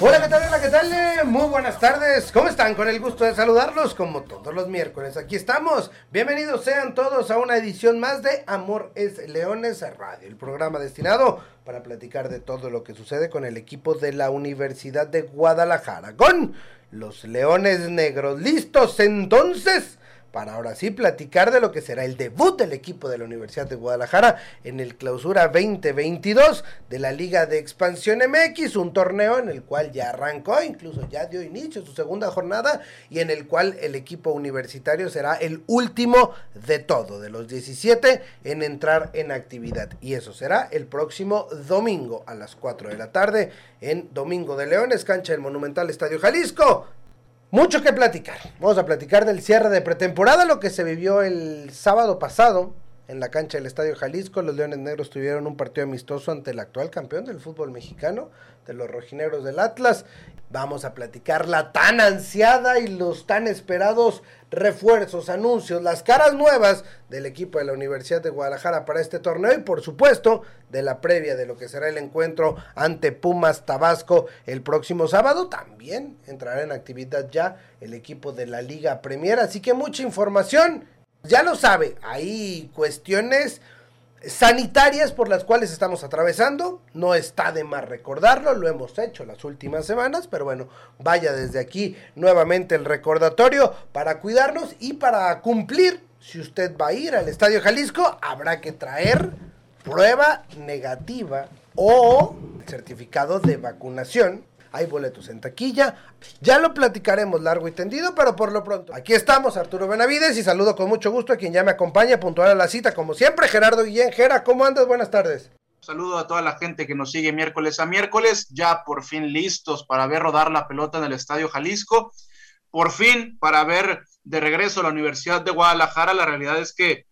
Hola, ¿qué tal? Hola, ¿qué tal? Muy buenas tardes. ¿Cómo están? Con el gusto de saludarlos como todos los miércoles. Aquí estamos. Bienvenidos sean todos a una edición más de Amor es Leones Radio, el programa destinado para platicar de todo lo que sucede con el equipo de la Universidad de Guadalajara. Con los Leones Negros. ¿Listos entonces? Para ahora sí platicar de lo que será el debut del equipo de la Universidad de Guadalajara en el Clausura 2022 de la Liga de Expansión MX, un torneo en el cual ya arrancó, incluso ya dio inicio su segunda jornada y en el cual el equipo universitario será el último de todo, de los 17 en entrar en actividad. Y eso será el próximo domingo a las 4 de la tarde en Domingo de Leones, cancha del Monumental Estadio Jalisco. Mucho que platicar. Vamos a platicar del cierre de pretemporada, lo que se vivió el sábado pasado en la cancha del Estadio Jalisco. Los Leones Negros tuvieron un partido amistoso ante el actual campeón del fútbol mexicano, de los rojinegros del Atlas. Vamos a platicar la tan ansiada y los tan esperados refuerzos, anuncios, las caras nuevas del equipo de la Universidad de Guadalajara para este torneo y por supuesto de la previa de lo que será el encuentro ante Pumas Tabasco el próximo sábado. También entrará en actividad ya el equipo de la Liga Premier, así que mucha información. Ya lo sabe, hay cuestiones sanitarias por las cuales estamos atravesando. No está de más recordarlo, lo hemos hecho las últimas semanas, pero bueno, vaya desde aquí nuevamente el recordatorio para cuidarnos y para cumplir. Si usted va a ir al Estadio Jalisco, habrá que traer prueba negativa o certificado de vacunación hay boletos en taquilla. Ya lo platicaremos largo y tendido, pero por lo pronto, aquí estamos, Arturo Benavides, y saludo con mucho gusto a quien ya me acompaña puntual a la cita, como siempre, Gerardo Guillén. Gera, ¿cómo andas? Buenas tardes. Saludo a toda la gente que nos sigue miércoles a miércoles, ya por fin listos para ver rodar la pelota en el Estadio Jalisco, por fin para ver de regreso a la Universidad de Guadalajara. La realidad es que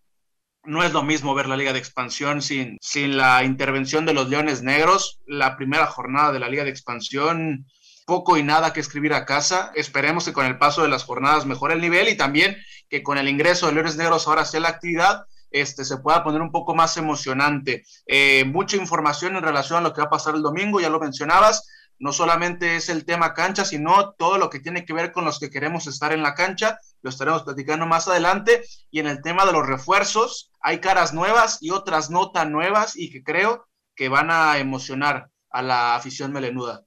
no es lo mismo ver la Liga de Expansión sin, sin la intervención de los Leones Negros. La primera jornada de la Liga de Expansión, poco y nada que escribir a casa. Esperemos que con el paso de las jornadas mejore el nivel y también que con el ingreso de Leones Negros ahora sea la actividad. Este, se pueda poner un poco más emocionante. Eh, mucha información en relación a lo que va a pasar el domingo, ya lo mencionabas no solamente es el tema cancha, sino todo lo que tiene que ver con los que queremos estar en la cancha, lo estaremos platicando más adelante, y en el tema de los refuerzos, hay caras nuevas y otras no tan nuevas y que creo que van a emocionar a la afición melenuda.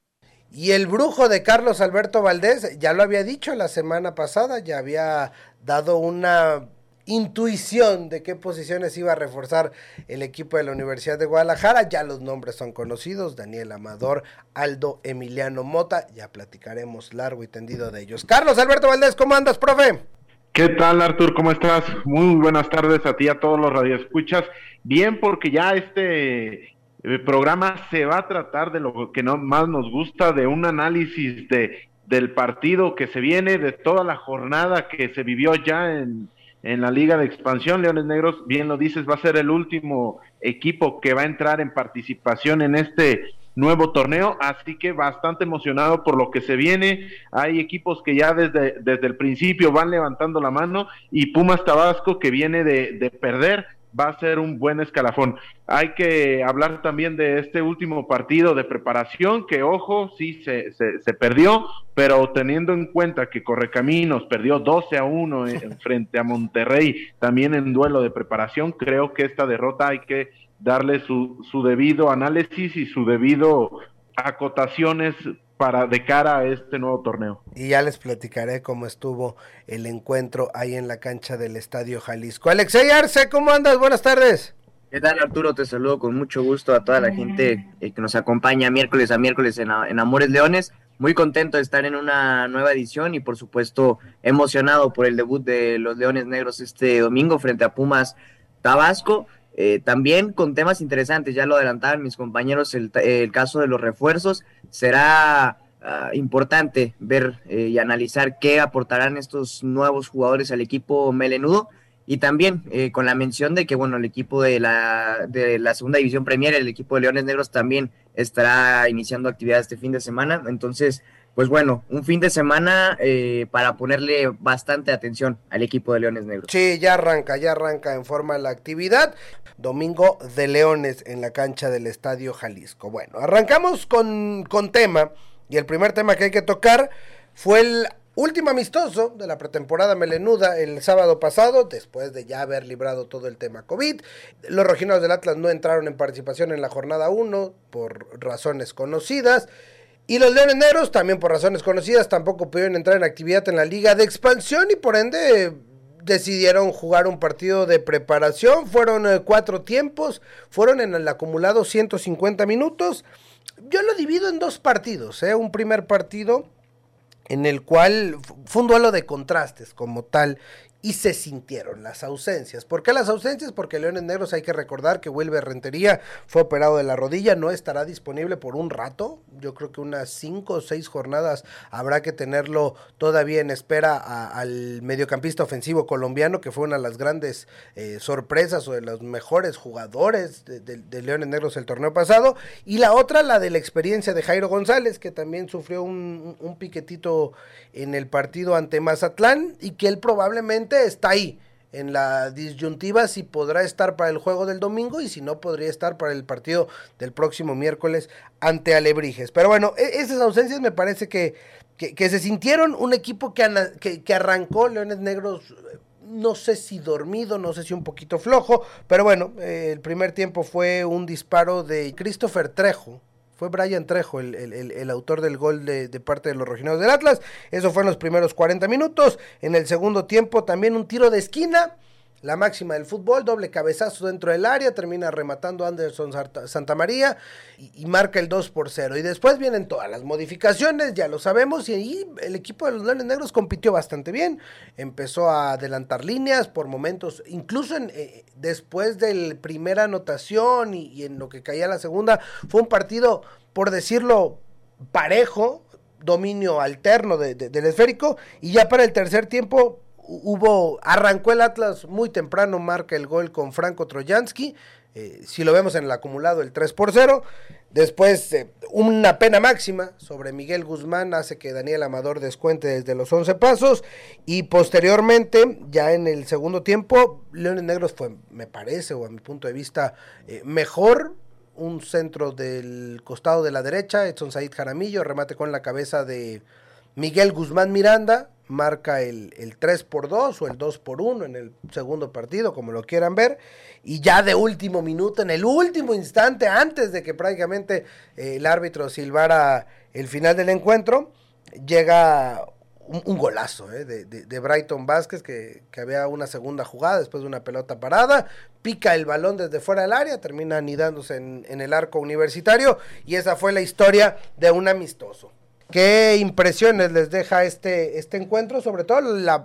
Y el brujo de Carlos Alberto Valdés, ya lo había dicho la semana pasada, ya había dado una intuición de qué posiciones iba a reforzar el equipo de la Universidad de Guadalajara. Ya los nombres son conocidos, Daniel Amador, Aldo Emiliano Mota, ya platicaremos largo y tendido de ellos. Carlos Alberto Valdés, ¿cómo andas, profe? ¿Qué tal, Artur? ¿Cómo estás? Muy buenas tardes a ti, a todos los radioescuchas. Bien, porque ya este eh, programa se va a tratar de lo que no, más nos gusta, de un análisis de, del partido que se viene, de toda la jornada que se vivió ya en, en la Liga de Expansión. Leones Negros, bien lo dices, va a ser el último equipo que va a entrar en participación en este nuevo torneo, así que bastante emocionado por lo que se viene. Hay equipos que ya desde, desde el principio van levantando la mano y Pumas Tabasco que viene de, de perder va a ser un buen escalafón. Hay que hablar también de este último partido de preparación, que ojo, sí se, se, perdió, pero teniendo en cuenta que Correcaminos perdió 12 a 1 en, frente a Monterrey, también en duelo de preparación, creo que esta derrota hay que darle su, su debido análisis y su debido acotaciones para de cara a este nuevo torneo. Y ya les platicaré cómo estuvo el encuentro ahí en la cancha del Estadio Jalisco. Alexey Arce, ¿cómo andas? Buenas tardes. ¿Qué tal Arturo? Te saludo con mucho gusto a toda la gente eh, que nos acompaña miércoles a miércoles en, en Amores Leones. Muy contento de estar en una nueva edición y por supuesto emocionado por el debut de los Leones Negros este domingo frente a Pumas Tabasco. Eh, también con temas interesantes, ya lo adelantaban mis compañeros, el, caso de los refuerzos. Será ah, importante ver eh, y analizar qué aportarán estos nuevos jugadores al equipo melenudo. y también eh, con la mención de que, bueno, el equipo de la, de la segunda división Premier, el equipo de Leones Negros también estará iniciando actividad este fin de semana. Entonces, pues bueno, un fin de semana eh, para ponerle bastante atención al equipo de Leones Negros. Sí, ya arranca, ya arranca en forma la actividad. Domingo de Leones en la cancha del Estadio Jalisco. Bueno, arrancamos con, con tema y el primer tema que hay que tocar fue el Último amistoso de la pretemporada melenuda el sábado pasado, después de ya haber librado todo el tema COVID. Los rojinos del Atlas no entraron en participación en la jornada 1 por razones conocidas. Y los Leones Negros, también por razones conocidas, tampoco pudieron entrar en actividad en la Liga de Expansión y por ende decidieron jugar un partido de preparación. Fueron eh, cuatro tiempos, fueron en el acumulado 150 minutos. Yo lo divido en dos partidos. ¿eh? Un primer partido en el cual fue un duelo de contrastes como tal y se sintieron las ausencias. ¿Por qué las ausencias? Porque Leones Negros hay que recordar que Wilber Rentería fue operado de la rodilla, no estará disponible por un rato. Yo creo que unas cinco o seis jornadas habrá que tenerlo todavía en espera al mediocampista ofensivo colombiano, que fue una de las grandes eh, sorpresas o de los mejores jugadores de, Leones Negros el torneo pasado. Y la otra, la de la experiencia de Jairo González, que también sufrió un piquetito en el partido ante Mazatlán y que él probablemente está ahí en la disyuntiva si podrá estar para el juego del domingo y si no podría estar para el partido del próximo miércoles ante Alebrijes. Pero bueno, e, esas ausencias me parece que, que, se sintieron un equipo que, que, arrancó Leones Negros no sé si dormido, no sé si un poquito flojo, pero bueno, eh, el primer tiempo fue un disparo de Christopher Trejo, fue Brian Trejo el, autor del gol de, parte de los rojineros del Atlas. Eso fue en los primeros 40 minutos. En el segundo tiempo también un tiro de esquina la máxima del fútbol, doble cabezazo dentro del área, termina rematando Anderson Santamaría y, y marca el 2 por 0. Y después vienen todas las modificaciones, ya lo sabemos, y ahí el equipo de los Leones Negros compitió bastante bien, empezó a adelantar líneas por momentos, incluso en, eh, después de la primera anotación y, en lo que caía la segunda, fue un partido, por decirlo, parejo, dominio alterno del esférico, y ya para el tercer tiempo hubo, arrancó el Atlas muy temprano, marca el gol con Franco Trojansky, eh, si lo vemos en el acumulado el 3 por 0, después eh, una pena máxima sobre Miguel Guzmán hace que Daniel Amador descuente desde los 11 pasos. Y posteriormente ya en el segundo tiempo Leones Negros fue, me parece, o a mi punto de vista, eh, mejor, un centro del costado de la derecha, Edson Said Jaramillo, remate con la cabeza de Miguel Guzmán Miranda, marca el, el 3 por 2 o el 2 por 1 en el segundo partido, como lo quieran ver. Y ya de último minuto, en el último instante, antes de que prácticamente eh, el árbitro silbara el final del encuentro, llega un, golazo eh, de, de, Brighton Vázquez, que, que, había una segunda jugada después de una pelota parada, pica el balón desde fuera del área, termina anidándose en, en el arco universitario, y esa fue la historia de un amistoso. ¿Qué impresiones les deja este, este encuentro? Sobre todo la,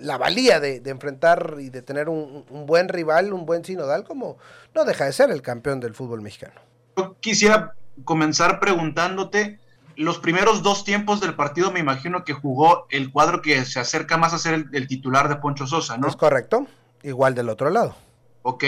la valía de, enfrentar y de tener un, buen rival, un buen sinodal, como no deja de ser el campeón del fútbol mexicano. Yo quisiera comenzar preguntándote, los primeros dos tiempos del partido me imagino que jugó el cuadro que se acerca más a ser el, titular de Poncho Sosa, ¿no? Es correcto, igual del otro lado. Ok,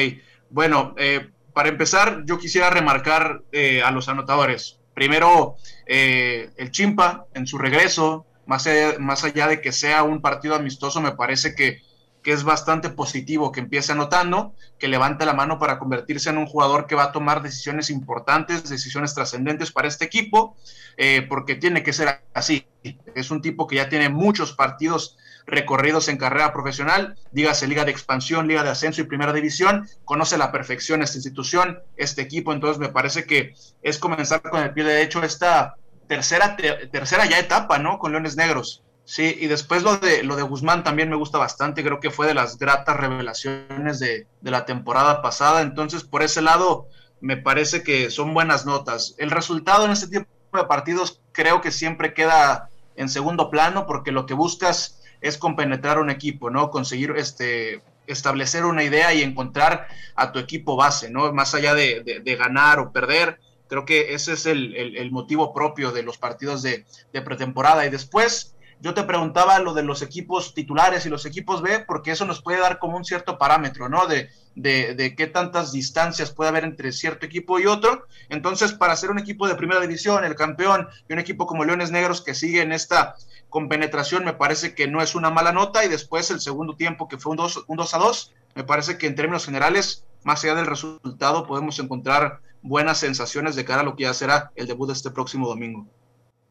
bueno, eh, para empezar, yo quisiera remarcar eh, a los anotadores. Primero, eh, el Chimpa en su regreso, más allá, más allá, de que sea un partido amistoso, me parece que, que, es bastante positivo que empiece anotando, que levante la mano para convertirse en un jugador que va a tomar decisiones importantes, decisiones trascendentes para este equipo, eh, porque tiene que ser así. Es un tipo que ya tiene muchos partidos recorridos en carrera profesional, dígase Liga de Expansión, Liga de Ascenso y Primera División, conoce la perfección esta institución, este equipo, entonces me parece que es comenzar con el pie derecho esta tercera, tercera ya etapa, ¿no? Con Leones Negros. Sí, y después lo de, lo de Guzmán también me gusta bastante, creo que fue de las gratas revelaciones de, de la temporada pasada, entonces por ese lado me parece que son buenas notas. El resultado en este tipo de partidos creo que siempre queda en segundo plano porque lo que buscas es compenetrar un equipo, ¿no? Conseguir este, establecer una idea y encontrar a tu equipo base, ¿no? Más allá de, ganar o perder, creo que ese es el, motivo propio de los partidos de, pretemporada. Y después, Yo te preguntaba lo de los equipos titulares y los equipos B, porque eso nos puede dar como un cierto parámetro, ¿no? De, de, de, qué tantas distancias puede haber entre cierto equipo y otro. Entonces, para ser un equipo de primera división, el campeón, y un equipo como Leones Negros que sigue en esta compenetración, me parece que no es una mala nota. Y después el segundo tiempo, que fue un 2, un 2 a 2, me parece que en términos generales, más allá del resultado, podemos encontrar buenas sensaciones de cara a lo que ya será el debut de este próximo domingo.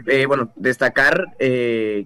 Eh, bueno, destacar eh,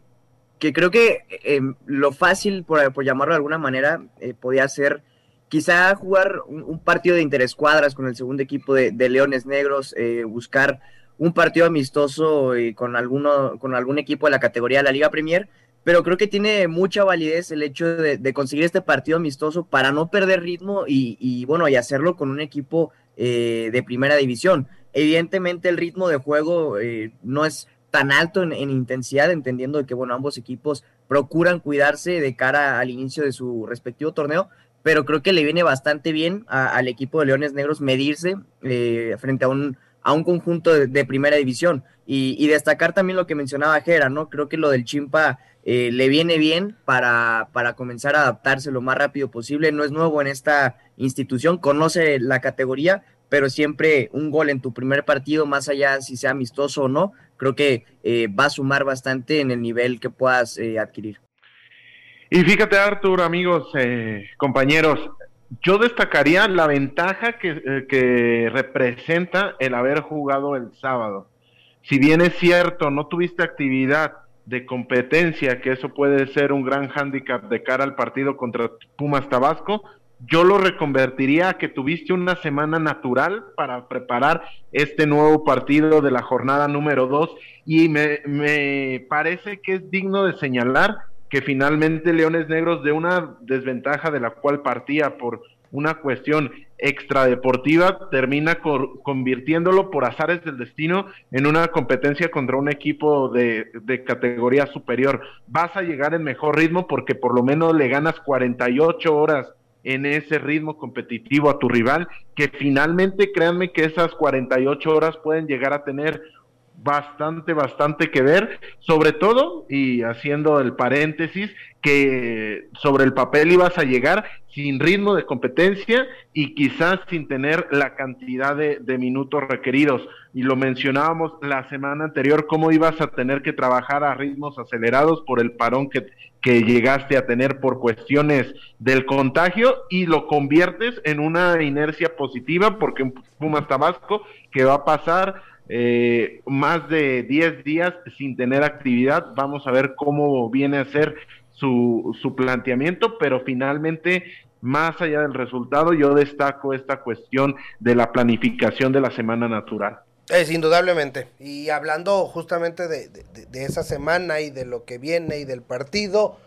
que creo que eh, lo fácil, por, por, llamarlo de alguna manera, eh, podía ser quizá jugar un, partido de interescuadras con el segundo equipo de, Leones Negros, eh, buscar un partido amistoso con, alguno, con algún equipo de la categoría de la Liga Premier, pero creo que tiene mucha validez el hecho de, conseguir este partido amistoso para no perder ritmo y, y bueno, y hacerlo con un equipo eh, de primera división. Evidentemente el ritmo de juego no es tan alto en, en, intensidad, entendiendo que bueno, ambos equipos procuran cuidarse de cara al inicio de su respectivo torneo, pero creo que le viene bastante bien al equipo de Leones Negros medirse eh, frente a un, a un conjunto de, primera división. Y, y, destacar también lo que mencionaba Jera, ¿no? Creo que lo del Chimpa eh, le viene bien para, para comenzar a adaptarse lo más rápido posible. No es nuevo en esta institución, conoce la categoría, pero siempre un gol en tu primer partido, más allá si sea amistoso o no, creo que eh, va a sumar bastante en el nivel que puedas eh, adquirir. Y fíjate, Artur, amigos, eh, compañeros, yo destacaría la ventaja que, eh, que, representa el haber jugado el sábado. Si bien es cierto, no tuviste actividad de competencia, que eso puede ser un gran hándicap de cara al partido contra Pumas Tabasco, yo lo reconvertiría a que tuviste una semana natural para preparar este nuevo partido de la jornada número 2 y me, parece que es digno de señalar que finalmente Leones Negros de una desventaja de la cual partía por una cuestión extradeportiva termina convirtiéndolo por azares del destino en una competencia contra un equipo de, de, categoría superior. Vas a llegar en mejor ritmo porque por lo menos le ganas 48 horas en ese ritmo competitivo a tu rival, que finalmente créanme que esas 48 horas pueden llegar a tener bastante, bastante que ver, sobre todo, y haciendo el paréntesis, que sobre el papel ibas a llegar sin ritmo de competencia y quizás sin tener la cantidad de, de, minutos requeridos. Y lo mencionábamos la semana anterior, cómo ibas a tener que trabajar a ritmos acelerados por el parón que, que llegaste a tener por cuestiones del contagio y lo conviertes en una inercia positiva porque Pumas Tabasco que va a pasar eh, más de 10 días sin tener actividad. Vamos a ver cómo viene a ser su, su planteamiento, pero finalmente, más allá del resultado, yo destaco esta cuestión de la planificación de la semana natural. Es indudablemente. Y hablando justamente de, de, esa semana y de lo que viene y del partido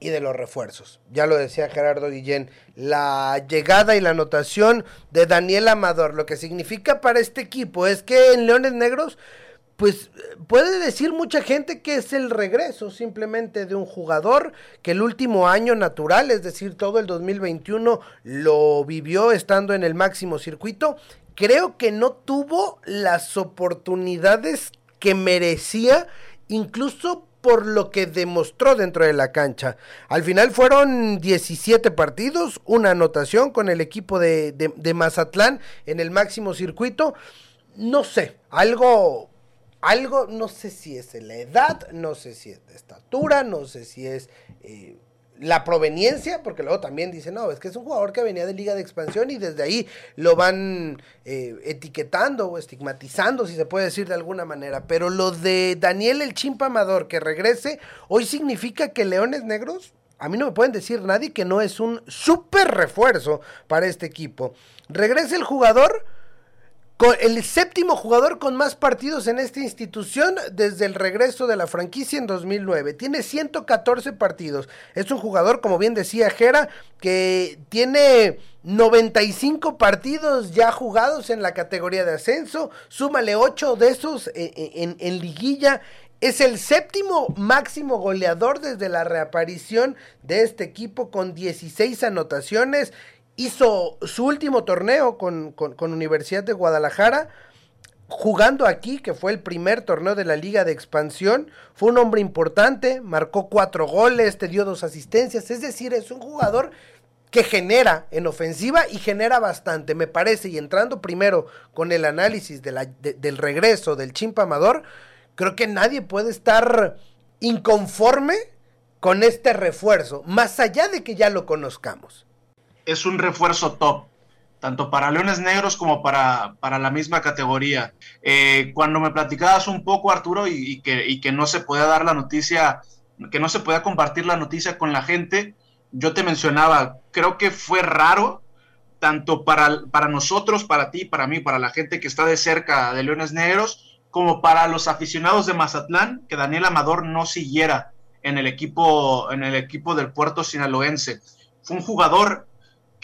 y de los refuerzos. Ya lo decía Gerardo Guillén, la llegada y la anotación de Daniel Amador, lo que significa para este equipo es que en Leones Negros pues puede decir mucha gente que es el regreso simplemente de un jugador que el último año natural, es decir, todo el 2021 lo vivió estando en el máximo circuito. Creo que no tuvo las oportunidades que merecía, incluso por lo que demostró dentro de la cancha. Al final fueron 17 partidos, una anotación con el equipo de, de, Mazatlán en el máximo circuito. No sé, algo algo, no sé si es la edad, no sé si es de estatura, no sé si es eh, la proveniencia, porque luego también dicen, no, es que es un jugador que venía de Liga de Expansión y desde ahí lo van eh, etiquetando o estigmatizando, si se puede decir de alguna manera. Pero lo de Daniel el Chimpa Amador que regrese, hoy significa que Leones Negros, a mí no me pueden decir nadie que no es un súper refuerzo para este equipo. Regrese el jugador el séptimo jugador con más partidos en esta institución desde el regreso de la franquicia en 2009. Tiene 114 partidos. Es un jugador, como bien decía Jera, que tiene 95 partidos ya jugados en la categoría de ascenso. Súmale 8 de esos en, en, en liguilla. Es el séptimo máximo goleador desde la reaparición de este equipo con 16 anotaciones hizo su último torneo con, Universidad de Guadalajara jugando aquí, que fue el primer torneo de la Liga de Expansión, fue un hombre importante, marcó cuatro goles, te dio dos asistencias, es decir, es un jugador que genera en ofensiva y genera bastante, me parece, y entrando primero con el análisis del regreso del Chimpa Amador, creo que nadie puede estar inconforme con este refuerzo, más allá de que ya lo conozcamos. Es un refuerzo top, tanto para Leones Negros como para, para la misma categoría. Eh, cuando me platicabas un poco, Arturo, y, que, y que no se pueda dar la noticia, que no se pueda compartir la noticia con la gente, yo te mencionaba, creo que fue raro, tanto para, para nosotros, para ti, para mí, para la gente que está de cerca de Leones Negros, como para los aficionados de Mazatlán, que Daniel Amador no siguiera en el equipo, en el equipo del puerto sinaloense. Fue un jugador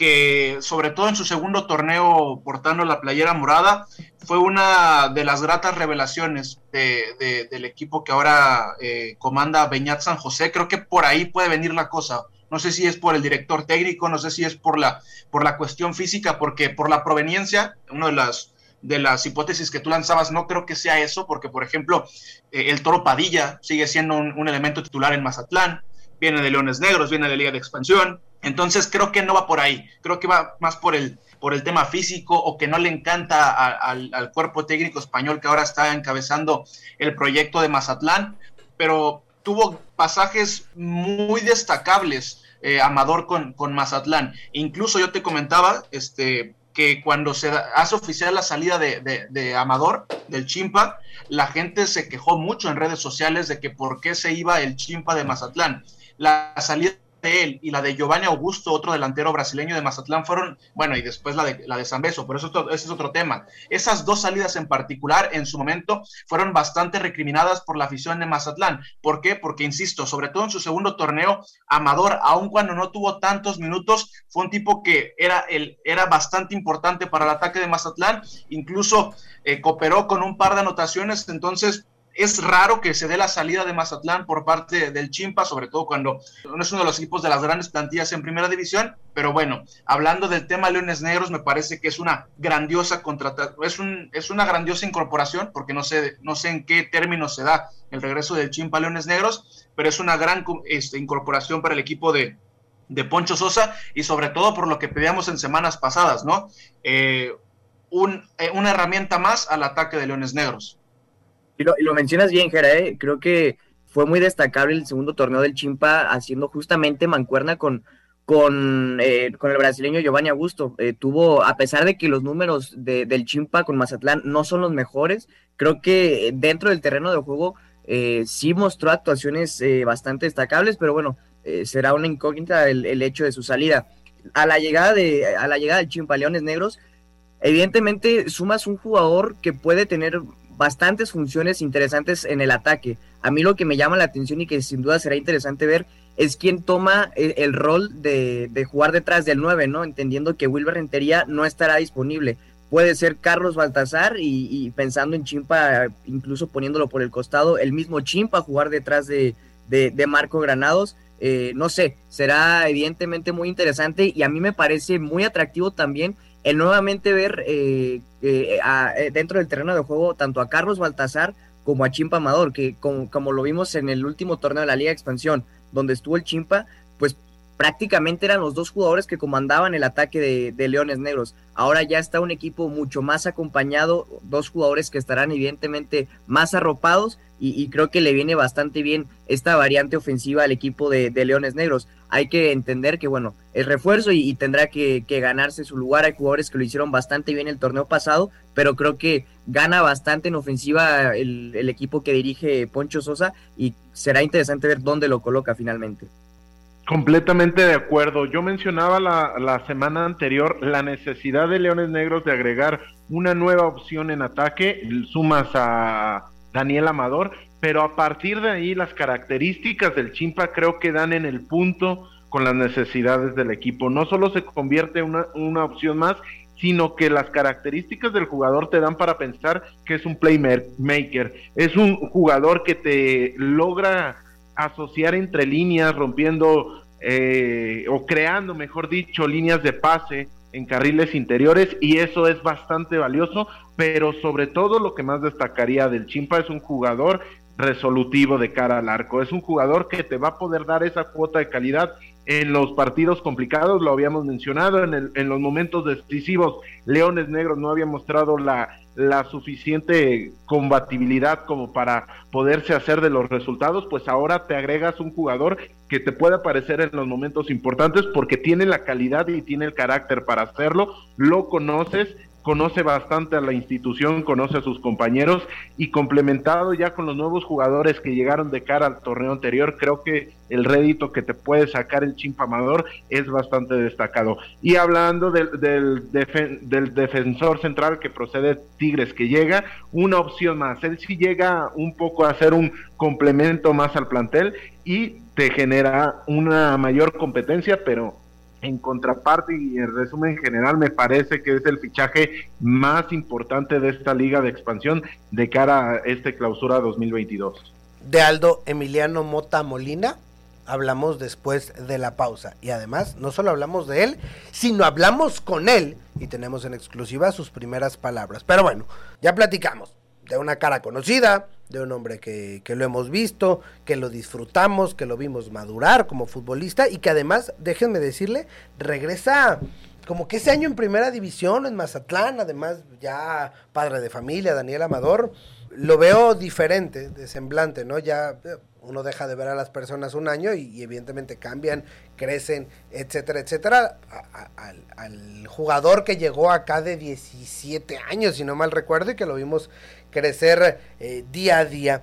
que, sobre todo en su segundo torneo portando la playera morada, fue una de las gratas revelaciones del equipo que ahora eh, comanda Beñat San José. Creo que por ahí puede venir la cosa no sé si es por el director técnico, no sé si es por la, por la cuestión física, porque por la proveniencia, una de las, de las hipótesis que tú lanzabas, no creo que sea eso, porque por ejemplo, eh, el Toro Padilla sigue siendo un, elemento titular en Mazatlán, viene de Leones Negros, viene de Liga de Expansión, entonces creo que no va por ahí, creo que va más por el, por el tema físico o que no le encanta al, cuerpo técnico español que ahora está encabezando el proyecto de Mazatlán, pero tuvo pasajes muy destacables eh, Amador con, con, Mazatlán. Incluso yo te comentaba este, que cuando se hace oficial la salida de, de, Amador, del Chimpa, la gente se quejó mucho en redes sociales de que por qué se iba el Chimpa de Mazatlán. La salida él y la de Giovanni Augusto, otro delantero brasileño de Mazatlán, fueron, bueno, y después la de, la de San Beso, pero eso, ese es otro tema. Esas dos salidas en particular, en su momento, fueron bastante recriminadas por la afición de Mazatlán. ¿Por qué? Porque, insisto, sobre todo en su segundo torneo, Amador, aun cuando no tuvo tantos minutos, fue un tipo que era, el, era bastante importante para el ataque de Mazatlán, incluso eh, cooperó con un par de anotaciones, entonces es raro que se dé la salida de Mazatlán por parte del Chimpa, sobre todo cuando no es uno de los equipos de las grandes plantillas en primera división. Pero bueno, hablando del tema Leones Negros, me parece que es una grandiosa contratación, es, un, es una grandiosa incorporación, porque no sé, no sé en qué términos se da el regreso del Chimpa a Leones Negros, pero es una gran este, incorporación para el equipo de, Poncho Sosa y sobre todo por lo que pedíamos en semanas pasadas, ¿no? Eh, un, eh, una herramienta más al ataque de Leones Negros. Y lo, mencionas bien, Jera, ¿eh? creo que fue muy destacable el segundo torneo del Chimpa, haciendo justamente mancuerna con, con, eh, con el brasileño Giovanni Augusto. Eh, tuvo, a pesar de que los números del Chimpa con Mazatlán no son los mejores, creo que dentro del terreno de juego sí mostró actuaciones bastante destacables, pero bueno, será una incógnita el, el, hecho de su salida. A la llegada, de, a la llegada del Chimpa Leones Negros, evidentemente sumas un jugador que puede tener bastantes funciones interesantes en el ataque. A mí lo que me llama la atención y que sin duda será interesante ver es quién toma e, el, rol de, jugar detrás del 9, ¿no? Entendiendo que Wilber Rentería no estará disponible. Puede ser Carlos Baltazar y, pensando en Chimpa, incluso poniéndolo por el costado, el mismo Chimpa jugar detrás de, de, Marco Granados. Eh, no sé, será evidentemente muy interesante y a mí me parece muy atractivo también el nuevamente ver eh, eh, eh, dentro del terreno de juego tanto a Carlos Baltazar como a Chimpa Amador, que como, lo vimos en el último torneo de la Liga Expansión, donde estuvo el Chimpa, pues prácticamente eran los dos jugadores que comandaban el ataque de, Leones Negros. Ahora ya está un equipo mucho más acompañado, dos jugadores que estarán evidentemente más arropados y, creo que le viene bastante bien esta variante ofensiva al equipo de, Leones Negros. Hay que entender que, bueno, es refuerzo y, tendrá que, ganarse su lugar. Hay jugadores que lo hicieron bastante bien el torneo pasado, pero creo que gana bastante en ofensiva el equipo que dirige Poncho Sosa y será interesante ver dónde lo coloca finalmente. Completamente de acuerdo. Yo mencionaba la, la, semana anterior la necesidad de Leones Negros de agregar una nueva opción en ataque. Sumas a Daniel Amador, pero a partir de ahí las características del Chimpa creo que dan en el punto con las necesidades del equipo. No solo se convierte en una, una opción más, sino que las características del jugador te dan para pensar que es un playmaker, es un jugador que te logra asociar entre líneas, rompiendo eh, o creando, mejor dicho, líneas de pase en carriles interiores y eso es bastante valioso, pero sobre todo lo que más destacaría del Chimpa es un jugador resolutivo de cara al arco, es un jugador que te va a poder dar esa cuota de calidad en los partidos complicados, lo habíamos mencionado, en, el, en los momentos decisivos, Leones Negros no había mostrado la, la suficiente combatibilidad como para poderse hacer de los resultados, pues ahora te agregas un jugador que te puede aparecer en los momentos importantes porque tiene la calidad y tiene el carácter para hacerlo, lo conoces, conoce bastante a la institución, conoce a sus compañeros y complementado ya con los nuevos jugadores que llegaron de cara al torneo anterior, creo que el rédito que te puede sacar el chimpamador es bastante destacado. Y hablando del, del, del defensor central que procede Tigres, que llega, una opción más, él sí llega un poco a hacer un complemento más al plantel y te genera una mayor competencia, pero en contraparte y en resumen general me parece que es el fichaje más importante de esta liga de expansión de cara a este clausura 2022. De Aldo Emiliano Mota Molina hablamos después de la pausa y además no solo hablamos de él, sino hablamos con él y tenemos en exclusiva sus primeras palabras. Pero bueno, ya platicamos de una cara conocida, de un hombre que, que, lo hemos visto, que lo disfrutamos, que lo vimos madurar como futbolista y que además, déjenme decirle, regresa como que ese año en primera división en Mazatlán, además ya padre de familia, Daniel Amador, lo veo diferente de semblante, ¿no? Ya eh, uno deja de ver a las personas un año y, evidentemente cambian, crecen, etcétera, etcétera. al, jugador que llegó acá de 17 años, si no mal recuerdo, y que lo vimos crecer eh, día a día.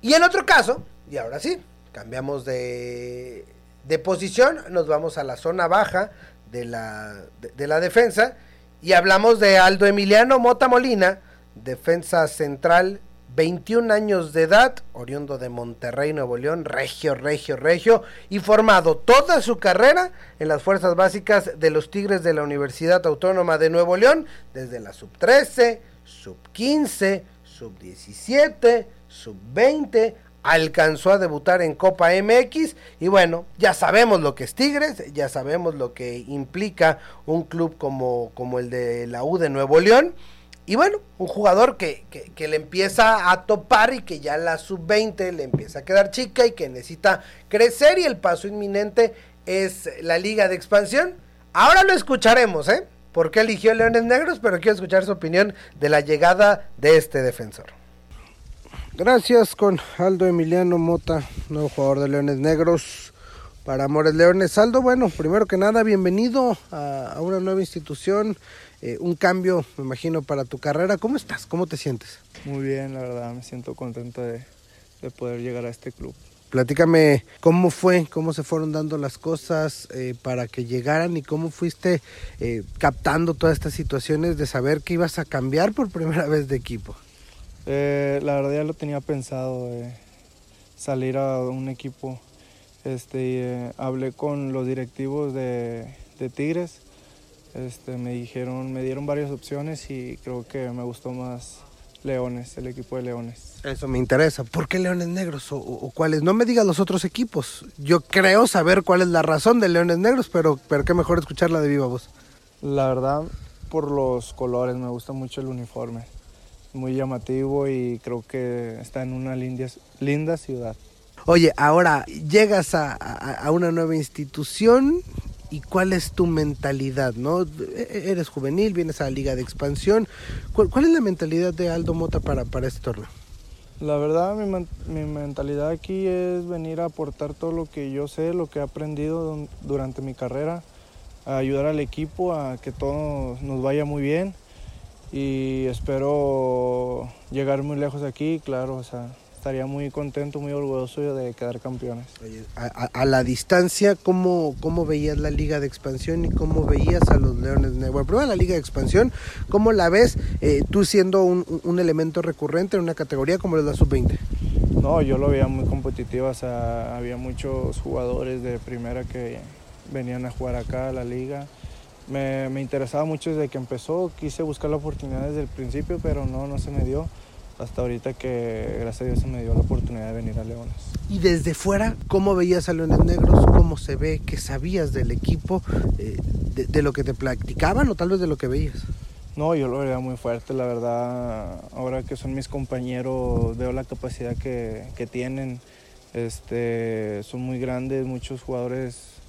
Y en otro caso, y ahora sí, cambiamos de, de posición, nos vamos a la zona baja de la, de la defensa y hablamos de Aldo Emiliano Mota Molina, defensa central 21 años de edad, oriundo de Monterrey, Nuevo León, regio, regio, regio, y formado toda su carrera en las fuerzas básicas de los Tigres de la Universidad Autónoma de Nuevo León, desde la sub 13, sub 15, sub 17, sub 20, alcanzó a debutar en Copa MX y bueno, ya sabemos lo que es Tigres, ya sabemos lo que implica un club como, como el de la U de Nuevo León y bueno, un jugador que, que, le empieza a topar y que ya la sub-20 le empieza a quedar chica y que necesita crecer y el paso inminente es la liga de expansión. Ahora lo escucharemos, ¿eh? ¿Por qué eligió Leones Negros? Pero quiero escuchar su opinión de la llegada de este defensor. Gracias con Aldo Emiliano Mota, nuevo jugador de Leones Negros para Amores Leones. Aldo, bueno, primero que nada, bienvenido a, a una nueva institución eh, un cambio, me imagino, para tu carrera. ¿Cómo estás? ¿Cómo te sientes? Muy bien, la verdad, me siento contento de, poder llegar a este club. Platícame cómo fue, cómo se fueron dando las cosas eh, para que llegaran y cómo fuiste eh, captando todas estas situaciones de saber que ibas a cambiar por primera vez de equipo. la verdad ya lo tenía pensado, salir a un equipo. Este, hablé con los directivos de, de Tigres este, me dijeron, me dieron varias opciones y creo que me gustó más Leones, el equipo de Leones. Eso me interesa. ¿Por qué Leones Negros o, cuáles? No me digas los otros equipos. Yo creo saber cuál es la razón de Leones Negros, pero, pero qué mejor escucharla de viva voz. La verdad, por los colores, me gusta mucho el uniforme. Muy llamativo y creo que está en una linda, linda ciudad. Oye, ahora llegas a, a una nueva institución y cuál es tu mentalidad, ¿no? E-, eres juvenil, vienes a la liga de expansión. ¿Cuál, es la mentalidad de Aldo Mota para, para este torneo? La verdad, mi, mi, mentalidad aquí es venir a aportar todo lo que yo sé, lo que he aprendido durante mi carrera, a ayudar al equipo a que todo nos vaya muy bien y espero llegar muy lejos aquí, claro, o sea, estaría muy contento, muy orgulloso de quedar campeones. a, la distancia, ¿cómo, ¿cómo veías la liga de expansión y cómo veías a los Leones Negros? Bueno, primero la liga de expansión, ¿cómo la ves eh, tú siendo un, elemento recurrente en una categoría como es la sub-20? No, yo lo veía muy competitiva, o sea, había muchos jugadores de primera que venían a jugar acá a la liga. Me, me interesaba mucho desde que empezó, quise buscar la oportunidad desde el principio, pero no, no se me dio hasta ahorita que gracias a Dios se me dio la oportunidad de venir a Leones. Y desde fuera, ¿cómo veías a Leones Negros? ¿Cómo se ve? ¿Qué sabías del equipo? Eh, de, lo que te platicaban o tal vez de lo que veías? No, yo lo veía muy fuerte, la verdad. Ahora que son mis compañeros, veo la capacidad que, que tienen. Este, son muy grandes, muchos jugadores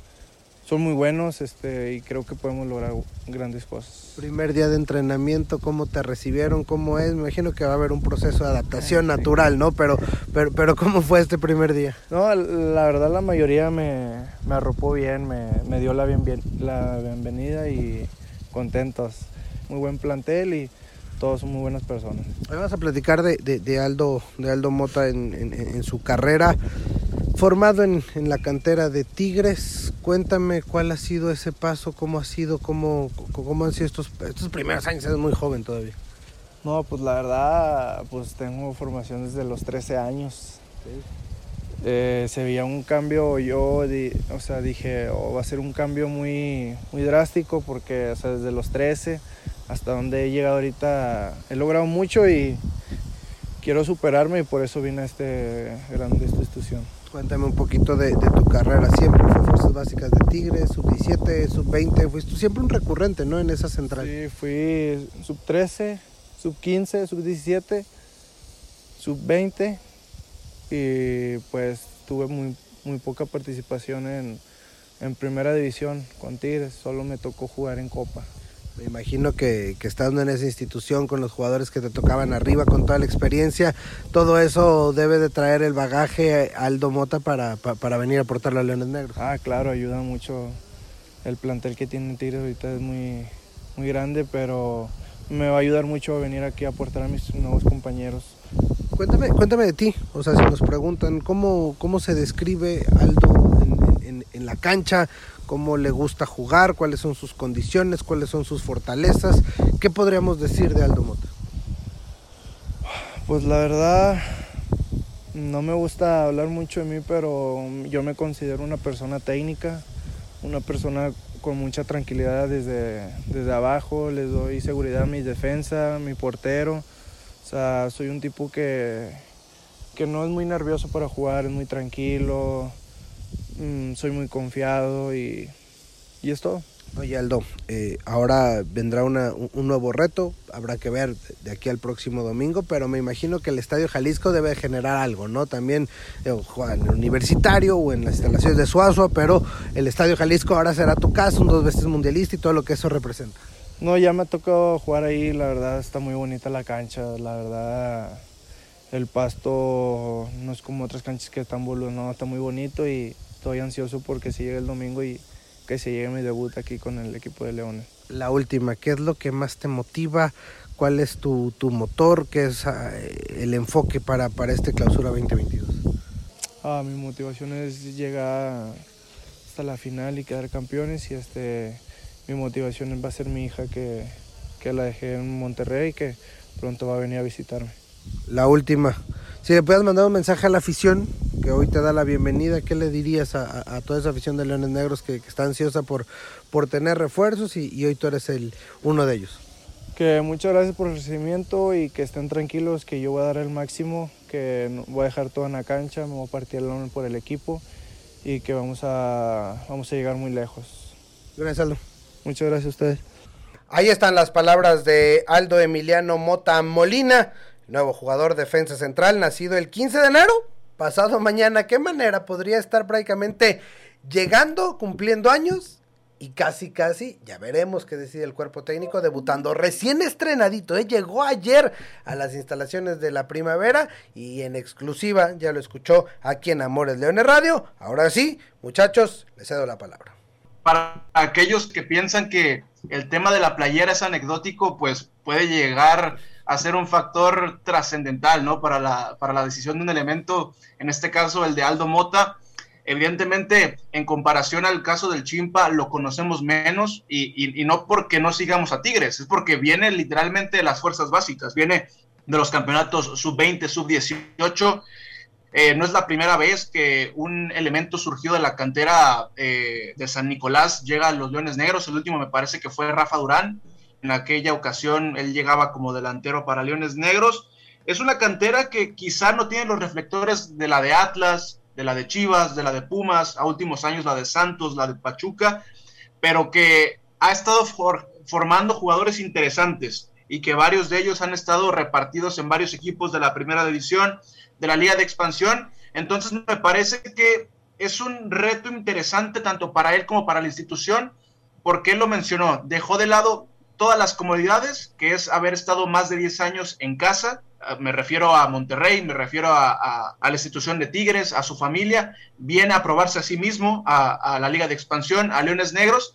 son muy buenos este, y creo que podemos lograr grandes cosas. Primer día de entrenamiento, ¿cómo te recibieron? ¿Cómo es? Me imagino que va a haber un proceso de adaptación natural, ¿no? Pero, pero, pero ¿cómo fue este primer día? No, la verdad la mayoría me, me arropó bien, me, me dio la, bien, la bienvenida y contentos. Muy buen plantel y todos son muy buenas personas. Hoy vamos a platicar de, de, Aldo, de Aldo Mota en, en, en su carrera formado en, en, la cantera de Tigres. Cuéntame cuál ha sido ese paso, cómo ha sido, cómo, cómo han sido estos, estos primeros años. Eres muy joven todavía. No, pues la verdad, pues tengo formación desde los 13 años. Eh, se veía un cambio, yo o sea, dije, oh, va a ser un cambio muy, muy drástico porque o sea, desde los 13 hasta donde he llegado ahorita he logrado mucho y quiero superarme y por eso vine a este grande institución. Cuéntame un poquito de, tu carrera. Siempre fue Fuerzas Básicas de Tigres, sub-17, sub-20. Fuiste siempre un recurrente, ¿no? En esa central. Sí, fui sub-13, sub-15, sub-17, sub-20. Y pues tuve muy, muy poca participación en, en primera división con Tigres. Solo me tocó jugar en Copa. Me imagino que, estando en esa institución con los jugadores que te tocaban arriba, con toda la experiencia, todo eso debe de traer el bagaje Aldo Mota para, para, venir a aportarle a Leones Negros. Ah, claro, ayuda mucho. El plantel que tiene Tigres ahorita es muy, muy grande, pero me va a ayudar mucho a venir aquí a aportar a mis nuevos compañeros. Cuéntame, cuéntame de ti, o sea, si nos preguntan cómo, cómo se describe Aldo en, en la cancha, cómo le gusta jugar, cuáles son sus condiciones, cuáles son sus fortalezas. ¿Qué podríamos decir de Aldo Mota? Pues la verdad, no me gusta hablar mucho de mí, pero yo me considero una persona técnica, una persona con mucha tranquilidad desde, desde abajo, les doy seguridad a mi defensa, mi portero. O sea, soy un tipo que, que no es muy nervioso para jugar, es muy tranquilo, Mm, soy muy confiado y, y es todo. Oye Aldo, eh, ahora vendrá un, nuevo reto, habrá que ver de aquí al próximo domingo, pero me imagino que el Estadio Jalisco debe generar algo, ¿no? También eh, en el universitario o en las instalaciones de Suazua, pero el Estadio Jalisco ahora será tu casa, un dos veces mundialista y todo lo que eso representa. No, ya me ha tocado jugar ahí, la verdad está muy bonita la cancha, la verdad el pasto no es como otras canchas que están boludo, no, está muy bonito y estoy ansioso porque si llegue el domingo y que se llegue mi debut aquí con el equipo de Leones. La última, ¿qué es lo que más te motiva? ¿Cuál es tu, motor? ¿Qué es ah, el enfoque para, para este clausura 2022? Ah, mi motivación es llegar hasta la final y quedar campeones y este, mi motivación va a ser mi hija que, que la dejé en Monterrey y que pronto va a venir a visitarme. La última, si le puedes mandar un mensaje a la afición que hoy te da la bienvenida, ¿qué le dirías a, toda esa afición de Leones Negros que, está ansiosa por, por tener refuerzos y, hoy tú eres el, uno de ellos? Que muchas gracias por el recibimiento y que estén tranquilos, que yo voy a dar el máximo, que voy a dejar todo en la cancha, me voy a partir el por el equipo y que vamos a, vamos a llegar muy lejos. Gracias, Aldo. Muchas gracias a ustedes. Ahí están las palabras de Aldo Emiliano Mota Molina nuevo jugador defensa central, nacido el 15 de enero, pasado mañana. ¿Qué manera podría estar prácticamente llegando, cumpliendo años? Y casi, casi, ya veremos qué decide el cuerpo técnico, debutando recién estrenadito. ¿eh? Llegó ayer a las instalaciones de la primavera y en exclusiva, ya lo escuchó aquí en Amores Leones Radio. Ahora sí, muchachos, les cedo la palabra. Para aquellos que piensan que el tema de la playera es anecdótico, pues puede llegar a ser un factor trascendental, ¿no? Para la, para la decisión de un elemento, en este caso el de Aldo Mota. Evidentemente, en comparación al caso del Chimpa, lo conocemos menos y, no porque no sigamos a Tigres, es porque viene literalmente de las fuerzas básicas, viene de los campeonatos sub-20, sub-18. Eh, no es la primera vez que un elemento surgió de la cantera eh, de San Nicolás llega a los Leones Negros. El último me parece que fue Rafa Durán. En aquella ocasión él llegaba como delantero para Leones Negros. Es una cantera que quizá no tiene los reflectores de la de Atlas, de la de Chivas, de la de Pumas, a últimos años la de Santos, la de Pachuca, pero que ha estado formando jugadores interesantes y que varios de ellos han estado repartidos en varios equipos de la primera división, de la liga de expansión. Entonces me parece que es un reto interesante tanto para él como para la institución, porque él lo mencionó, dejó de lado todas las comodidades, que es haber estado más de 10 años en casa, ah, me refiero a Monterrey, me refiero a, la institución de Tigres, a su familia, viene a probarse a sí mismo, a, la Liga de Expansión, a Leones Negros,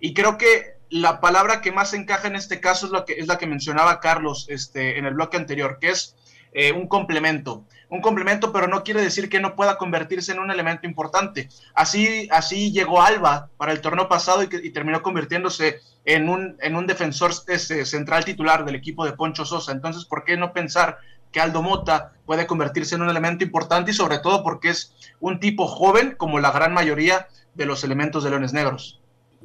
y creo que la palabra que más encaja en este caso es, lo que, es la que mencionaba Carlos este, en el bloque anterior, que es eh, un complemento. Un complemento, pero no quiere decir que no pueda convertirse en un elemento importante. Así, así llegó Alba para el torneo pasado y, terminó convirtiéndose en un, en un defensor este, central titular del equipo de Poncho Sosa. Entonces, ¿por qué no pensar que Aldo Mota puede convertirse en un elemento importante y sobre todo porque es un tipo joven como la gran mayoría de los elementos de Leones Negros?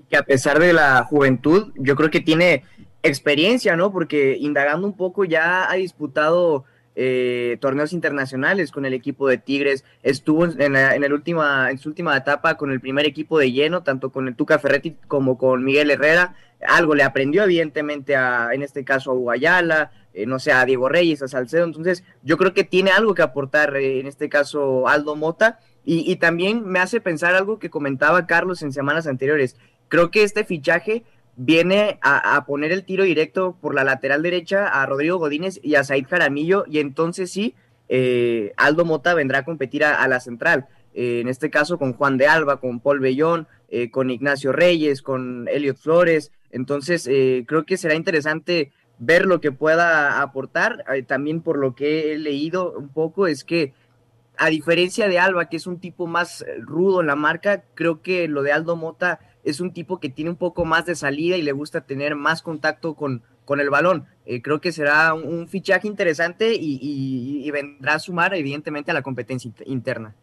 que a pesar de la juventud, yo creo que tiene experiencia, ¿no? Porque indagando un poco ya ha disputado eh, torneos internacionales con el equipo de Tigres, estuvo en, el última, en su última etapa con el primer equipo de lleno, tanto con el Tuca Ferretti como con Miguel Herrera, algo le aprendió evidentemente a, en este caso a Guayala, eh, no sé, a Diego Reyes, a Salcedo, entonces yo creo que tiene algo que aportar, eh, en este caso Aldo Mota, y, y también me hace pensar algo que comentaba Carlos en semanas anteriores, Creo que este fichaje viene a, poner el tiro directo por la lateral derecha a Rodrigo Godínez y a Said Jaramillo, y entonces sí, eh, Aldo Mota vendrá a competir a, la central. Eh, en este caso con Juan de Alba, con Paul Bellón, eh, con Ignacio Reyes, con Elliot Flores. Entonces, creo que será interesante ver lo que pueda aportar. también por lo que he leído un poco, es que a diferencia de Alba, que es un tipo más rudo en la marca, creo que lo de Aldo Mota es un tipo que tiene un poco más de salida y le gusta tener más contacto con, con el balón. Eh, creo que será un, fichaje interesante y, vendrá a sumar evidentemente a la competencia interna.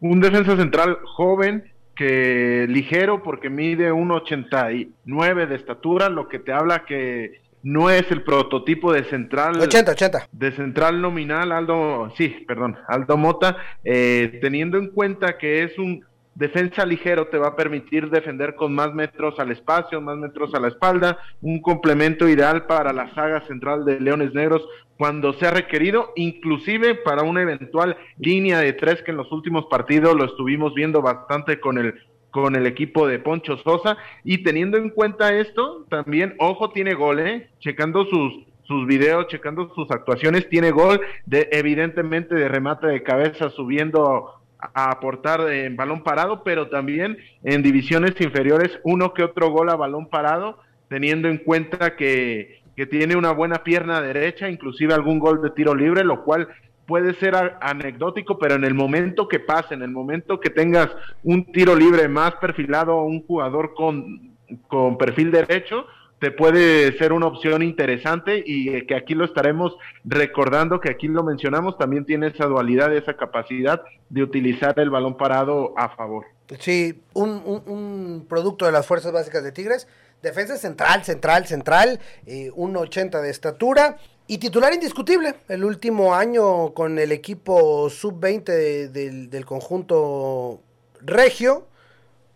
Un defensa central joven que ligero porque mide 1,89 de estatura, lo que te habla que no es el prototipo de central 80, 80. de central nominal Aldo sí perdón Aldo Mota eh, teniendo en cuenta que es un defensa ligero te va a permitir defender con más metros al espacio, más metros a la espalda, un complemento ideal para la saga central de Leones Negros cuando sea requerido, inclusive para una eventual línea de tres que en los últimos partidos lo estuvimos viendo bastante con el con el equipo de Poncho Sosa y teniendo en cuenta esto, también ojo tiene gol, ¿eh? checando sus sus videos, checando sus actuaciones, tiene gol de evidentemente de remate de cabeza subiendo a aportar en balón parado, pero también en divisiones inferiores uno que otro gol a balón parado, teniendo en cuenta que, que tiene una buena pierna derecha, inclusive algún gol de tiro libre, lo cual puede ser anecdótico, pero en el momento que pase, en el momento que tengas un tiro libre más perfilado, un jugador con, con perfil derecho, te puede ser una opción interesante y que aquí lo estaremos recordando, que aquí lo mencionamos, también tiene esa dualidad, esa capacidad de utilizar el balón parado a favor. Sí, un, un, producto de las fuerzas básicas de Tigres, defensa central, central, central, eh, 1.80 de estatura y titular indiscutible. El último año con el equipo sub-20 del conjunto regio,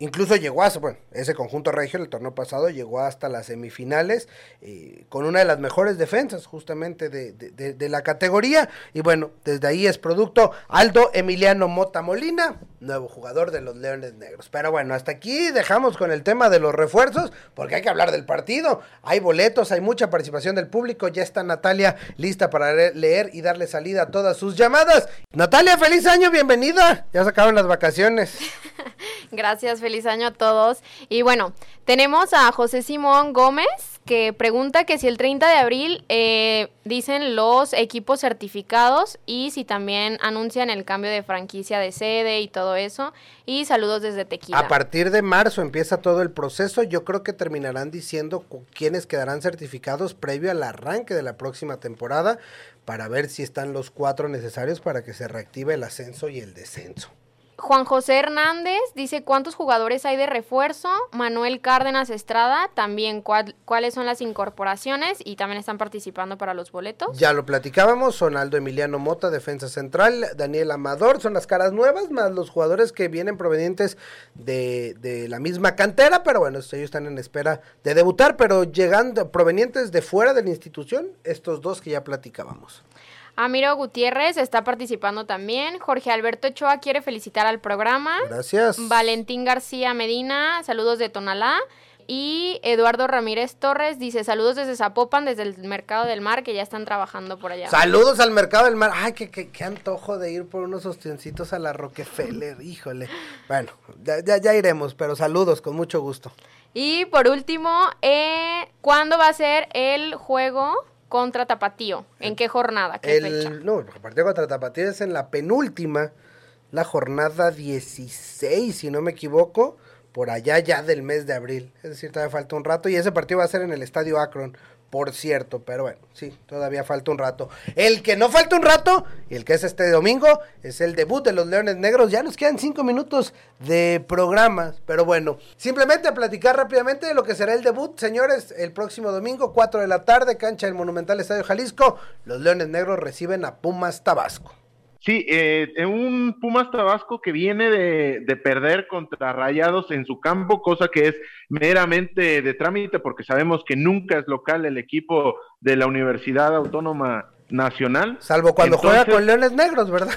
Incluso llegó a, bueno, ese conjunto regio el torneo pasado llegó hasta las semifinales eh, con una de las mejores defensas justamente de, la categoría. Y bueno, desde ahí es producto Aldo Emiliano Mota Molina, nuevo jugador de los Leones Negros. Pero bueno, hasta aquí dejamos con el tema de los refuerzos, porque hay que hablar del partido. Hay boletos, hay mucha participación del público. Ya está Natalia lista para leer y darle salida a todas sus llamadas. Natalia, feliz año, bienvenida. Ya se acaban las vacaciones. Gracias, feliz año a todos. Y bueno, tenemos a José Simón Gómez que pregunta que si el 30 de abril eh, dicen los equipos certificados y si también anuncian el cambio de franquicia de sede y todo eso. Y saludos desde Tequila. A partir de marzo empieza todo el proceso. Yo creo que terminarán diciendo quiénes quedarán certificados previo al arranque de la próxima temporada para ver si están los cuatro necesarios para que se reactive el ascenso y el descenso. Juan José Hernández dice cuántos jugadores hay de refuerzo. Manuel Cárdenas Estrada también cuáles son las incorporaciones y también están participando para los boletos. Ya lo platicábamos, son Aldo Emiliano Mota, defensa central, Daniel Amador, son las caras nuevas, más los jugadores que vienen provenientes de, de la misma cantera, pero bueno, ellos están en espera de debutar, pero llegando provenientes de fuera de la institución, estos dos que ya platicábamos. Amiro Gutiérrez está participando también. Jorge Alberto Ochoa quiere felicitar al programa. Gracias. Valentín García Medina, saludos de Tonalá. Y Eduardo Ramírez Torres dice saludos desde Zapopan, desde el Mercado del Mar, que ya están trabajando por allá. Saludos al Mercado del Mar. Ay, qué, qué, antojo de ir por unos ostioncitos a la Rockefeller, híjole. Bueno, ya, ya, ya, iremos, pero saludos, con mucho gusto. Y por último, eh, ¿cuándo va a ser el juego contra Tapatío? ¿En qué jornada? ¿Qué fecha? No, el partido contra Tapatío es en la penúltima, la jornada 16, si no me equivoco, por allá ya del mes de abril. Es decir, todavía falta un rato y ese partido va a ser en el Estadio Akron por cierto, pero bueno, sí, todavía falta un rato. El que no falta un rato, y el que es este domingo, es el debut de los Leones Negros. Ya nos quedan cinco minutos de programas, pero bueno, simplemente a platicar rápidamente de lo que será el debut, señores, el próximo domingo, 4 de la tarde, cancha del Monumental Estadio Jalisco, los Leones Negros reciben a Pumas Tabasco. Sí, eh, un Pumas Tabasco que viene de, perder contra Rayados en su campo, cosa que es meramente de trámite porque sabemos que nunca es local el equipo de la Universidad Autónoma Nacional. Salvo cuando juega con Leones Negros, ¿verdad?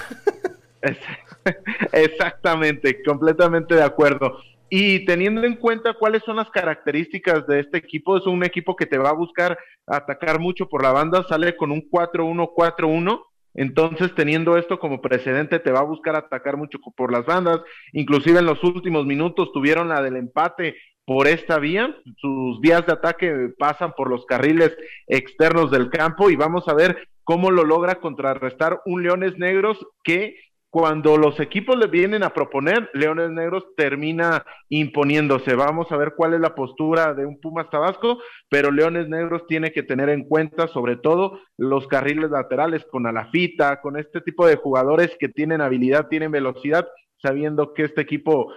exactamente, completamente de acuerdo. Y teniendo en cuenta cuáles son las características de este equipo, es un equipo que te va a buscar atacar mucho por la banda, sale con un 4-1-4-1 entonces, teniendo esto como precedente, te va a buscar atacar mucho por las bandas. Inclusive en los últimos minutos tuvieron la del empate por esta vía. Sus vías de ataque pasan por los carriles externos del campo y vamos a ver cómo lo logra contrarrestar un Leones Negros que cuando los equipos le vienen a proponer, Leones Negros termina imponiéndose. Vamos a ver cuál es la postura de un Pumas Tabasco, pero Leones Negros tiene que tener en cuenta sobre todo los carriles laterales con Alafita, con este tipo de jugadores que tienen habilidad, tienen velocidad, sabiendo que este equipo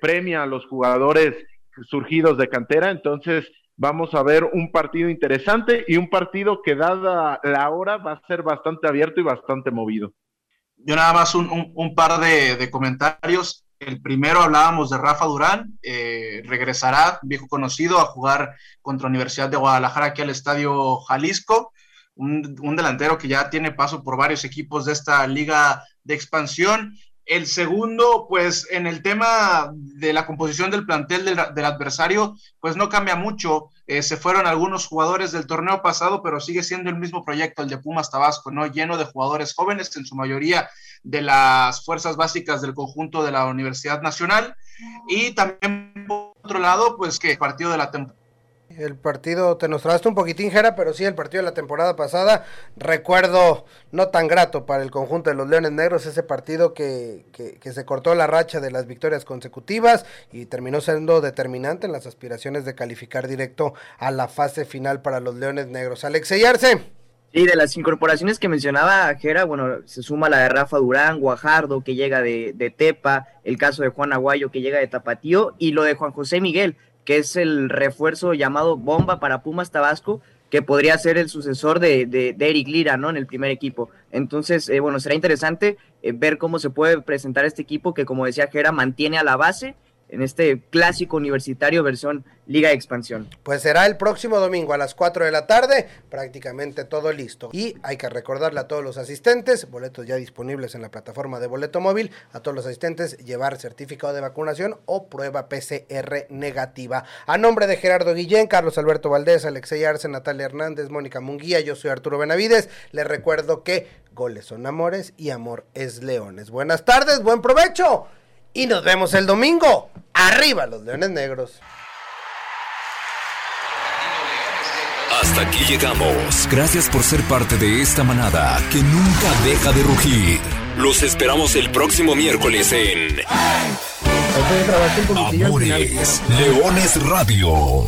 premia a los jugadores surgidos de cantera. Entonces, vamos a ver un partido interesante y un partido que dada la hora va a ser bastante abierto y bastante movido. Yo nada más un, par de, comentarios. El primero hablábamos de Rafa Durán, eh, regresará, viejo conocido, a jugar contra Universidad de Guadalajara aquí al Estadio Jalisco. Un, un, delantero que ya tiene paso por varios equipos de esta liga de expansión el segundo, pues en el tema de la composición del plantel del, adversario, pues no cambia mucho. Eh, se fueron algunos jugadores del torneo pasado, pero sigue siendo el mismo proyecto, el de Pumas Tabasco, ¿no? Lleno de jugadores jóvenes, en su mayoría de las fuerzas básicas del conjunto de la Universidad Nacional. Y también, por otro lado, pues que partido de la temporada el partido, te nos trabaste un poquitín, Jera, pero sí, el partido de la temporada pasada, recuerdo no tan grato para el conjunto de los Leones Negros, ese partido que, que, se cortó la racha de las victorias consecutivas y terminó siendo determinante en las aspiraciones de calificar directo a la fase final para los Leones Negros. Alexey Arce. Sí, de las incorporaciones que mencionaba Jera, bueno, se suma la de Rafa Durán, Guajardo, que llega de, de Tepa, el caso de Juan Aguayo, que llega de Tapatío, y lo de Juan José Miguel, que es el refuerzo llamado Bomba para Pumas Tabasco, que podría ser el sucesor de, de, Eric Lira, ¿no? En el primer equipo. Entonces, eh, bueno, será interesante eh, ver cómo se puede presentar este equipo que, como decía Jera, mantiene a la base en este clásico universitario versión Liga de Expansión. Pues será el próximo domingo a las 4 de la tarde, prácticamente todo listo. Y hay que recordarle a todos los asistentes, boletos ya disponibles en la plataforma de boleto móvil, a todos los asistentes llevar certificado de vacunación o prueba PCR negativa. A nombre de Gerardo Guillén, Carlos Alberto Valdés, Alexey Arce, Natalia Hernández, Mónica Munguía, yo soy Arturo Benavides, les recuerdo que goles son amores y amor es leones. Buenas tardes, buen provecho y nos vemos el domingo. Arriba los Leones Negros. Hasta aquí llegamos. Gracias por ser parte de esta manada que nunca deja de rugir. Los esperamos el próximo miércoles en Amores Leones Radio.